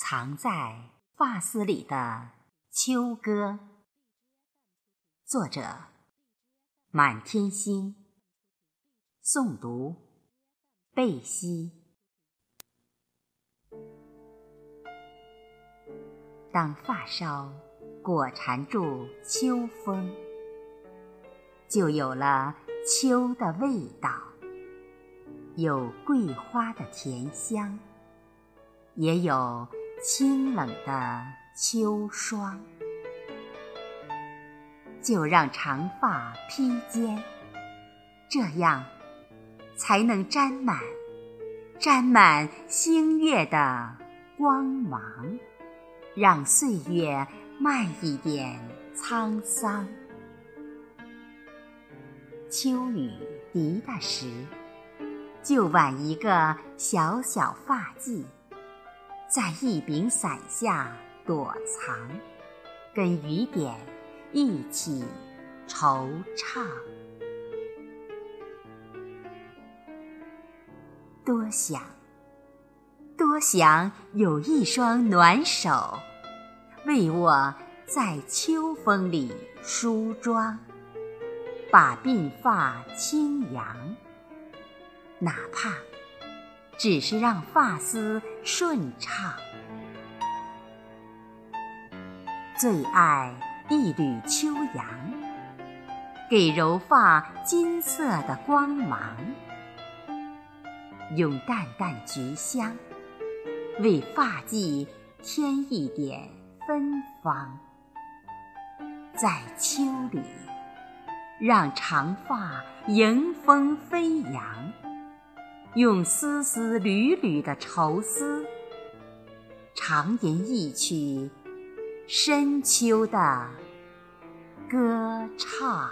藏在发丝里的秋歌，作者：满天星，诵读：贝西。当发梢裹缠住秋风，就有了秋的味道，有桂花的甜香，也有。清冷的秋霜，就让长发披肩，这样才能沾满沾满星月的光芒，让岁月慢一点沧桑。秋雨滴答时，就挽一个小小发髻。在一柄伞下躲藏，跟雨点一起惆怅。多想，多想有一双暖手，为我在秋风里梳妆，把鬓发轻扬，哪怕。只是让发丝顺畅，最爱一缕秋阳，给柔发金色的光芒，用淡淡菊香为发髻添一点芬芳，在秋里让长发迎风飞扬。用丝丝缕缕的愁思，长吟一曲深秋的歌唱。